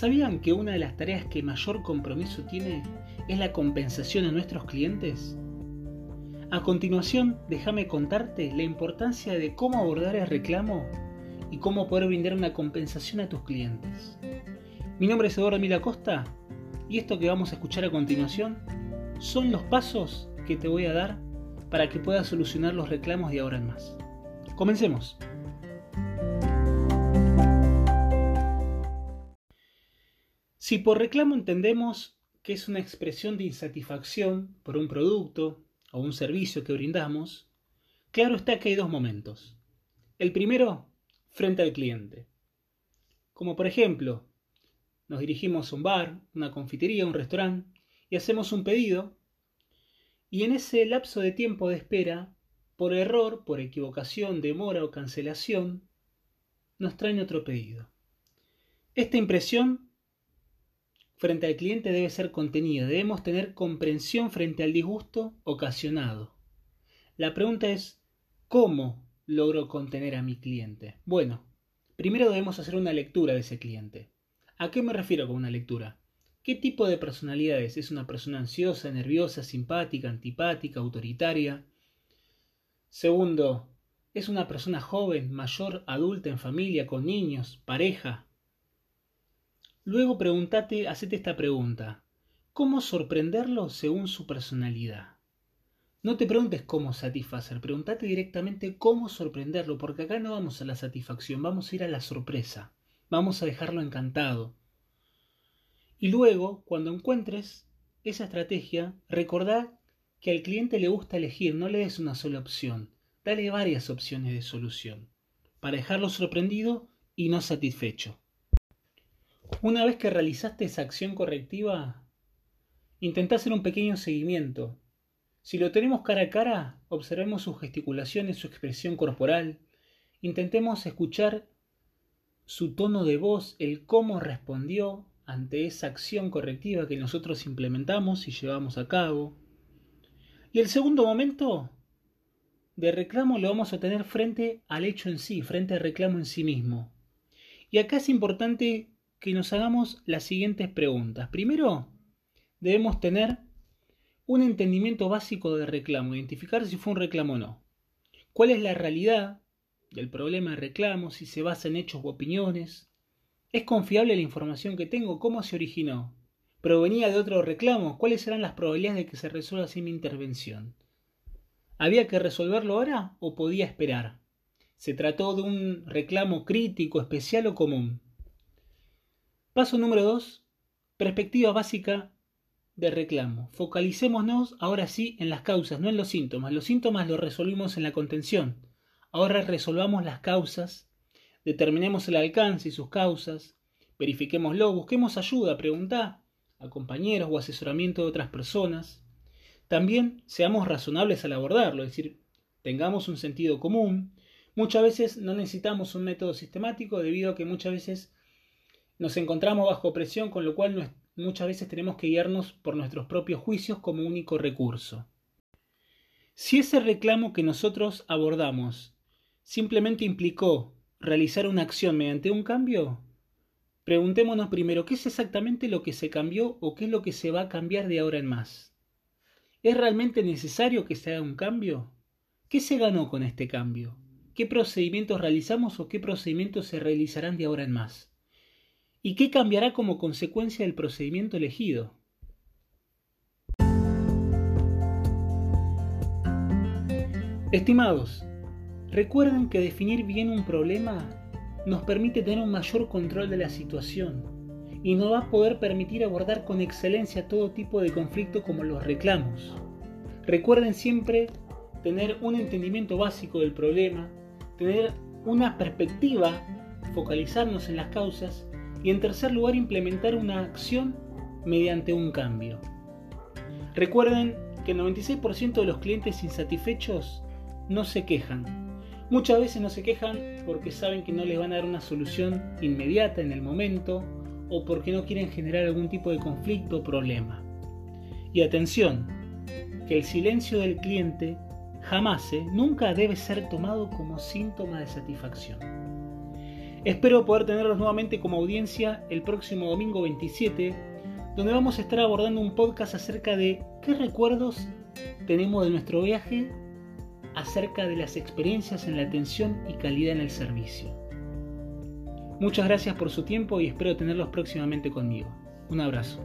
¿Sabían que una de las tareas que mayor compromiso tiene es la compensación a nuestros clientes? A continuación, déjame contarte la importancia de cómo abordar el reclamo y cómo poder brindar una compensación a tus clientes. Mi nombre es Eduardo Mila Costa y esto que vamos a escuchar a continuación son los pasos que te voy a dar para que puedas solucionar los reclamos de ahora en más. Comencemos. Si por reclamo entendemos que es una expresión de insatisfacción por un producto o un servicio que brindamos, claro está que hay dos momentos. El primero, frente al cliente. Como por ejemplo, nos dirigimos a un bar, una confitería, un restaurante y hacemos un pedido y en ese lapso de tiempo de espera, por error, por equivocación, demora o cancelación, nos traen otro pedido. Esta impresión frente al cliente debe ser contenida, debemos tener comprensión frente al disgusto ocasionado. La pregunta es, ¿cómo logro contener a mi cliente? Bueno, primero debemos hacer una lectura de ese cliente. ¿A qué me refiero con una lectura? ¿Qué tipo de personalidad es? ¿Es una persona ansiosa, nerviosa, simpática, antipática, autoritaria? Segundo, ¿es una persona joven, mayor, adulta, en familia, con niños, pareja? Luego pregúntate, hacete esta pregunta. ¿Cómo sorprenderlo según su personalidad? No te preguntes cómo satisfacer, pregúntate directamente cómo sorprenderlo, porque acá no vamos a la satisfacción, vamos a ir a la sorpresa, vamos a dejarlo encantado. Y luego, cuando encuentres esa estrategia, recordá que al cliente le gusta elegir, no le des una sola opción, dale varias opciones de solución, para dejarlo sorprendido y no satisfecho. Una vez que realizaste esa acción correctiva, intenta hacer un pequeño seguimiento. Si lo tenemos cara a cara, observemos sus gesticulaciones, su expresión corporal, intentemos escuchar su tono de voz, el cómo respondió ante esa acción correctiva que nosotros implementamos y llevamos a cabo. Y el segundo momento de reclamo lo vamos a tener frente al hecho en sí, frente al reclamo en sí mismo. Y acá es importante que nos hagamos las siguientes preguntas. Primero, debemos tener un entendimiento básico del reclamo, identificar si fue un reclamo o no. ¿Cuál es la realidad del problema de reclamo? Si se basa en hechos u opiniones, ¿Es confiable la información que tengo? ¿Cómo se originó? ¿Provenía de otro reclamo? ¿Cuáles eran las probabilidades de que se resuelva así mi intervención? ¿Había que resolverlo ahora o podía esperar? ¿Se trató de un reclamo crítico, especial o común? Paso número 2. Perspectiva básica de reclamo. Focalicémonos ahora sí en las causas, no en los síntomas. Los síntomas los resolvimos en la contención. Ahora resolvamos las causas determinemos el alcance y sus causas, verifiquémoslo, busquemos ayuda, preguntá a compañeros o asesoramiento de otras personas. También seamos razonables al abordarlo, es decir, tengamos un sentido común. Muchas veces no necesitamos un método sistemático debido a que muchas veces nos encontramos bajo presión, con lo cual muchas veces tenemos que guiarnos por nuestros propios juicios como único recurso. Si ese reclamo que nosotros abordamos simplemente implicó realizar una acción mediante un cambio? Preguntémonos primero qué es exactamente lo que se cambió o qué es lo que se va a cambiar de ahora en más. ¿Es realmente necesario que se haga un cambio? ¿Qué se ganó con este cambio? ¿Qué procedimientos realizamos o qué procedimientos se realizarán de ahora en más? ¿Y qué cambiará como consecuencia del procedimiento elegido? Estimados, Recuerden que definir bien un problema nos permite tener un mayor control de la situación y nos va a poder permitir abordar con excelencia todo tipo de conflicto como los reclamos. Recuerden siempre tener un entendimiento básico del problema, tener una perspectiva, focalizarnos en las causas y en tercer lugar implementar una acción mediante un cambio. Recuerden que el 96% de los clientes insatisfechos no se quejan, Muchas veces no se quejan porque saben que no les van a dar una solución inmediata en el momento o porque no quieren generar algún tipo de conflicto o problema. Y atención, que el silencio del cliente jamás, ¿eh? nunca debe ser tomado como síntoma de satisfacción. Espero poder tenerlos nuevamente como audiencia el próximo domingo 27, donde vamos a estar abordando un podcast acerca de qué recuerdos tenemos de nuestro viaje acerca de las experiencias en la atención y calidad en el servicio. Muchas gracias por su tiempo y espero tenerlos próximamente conmigo. Un abrazo.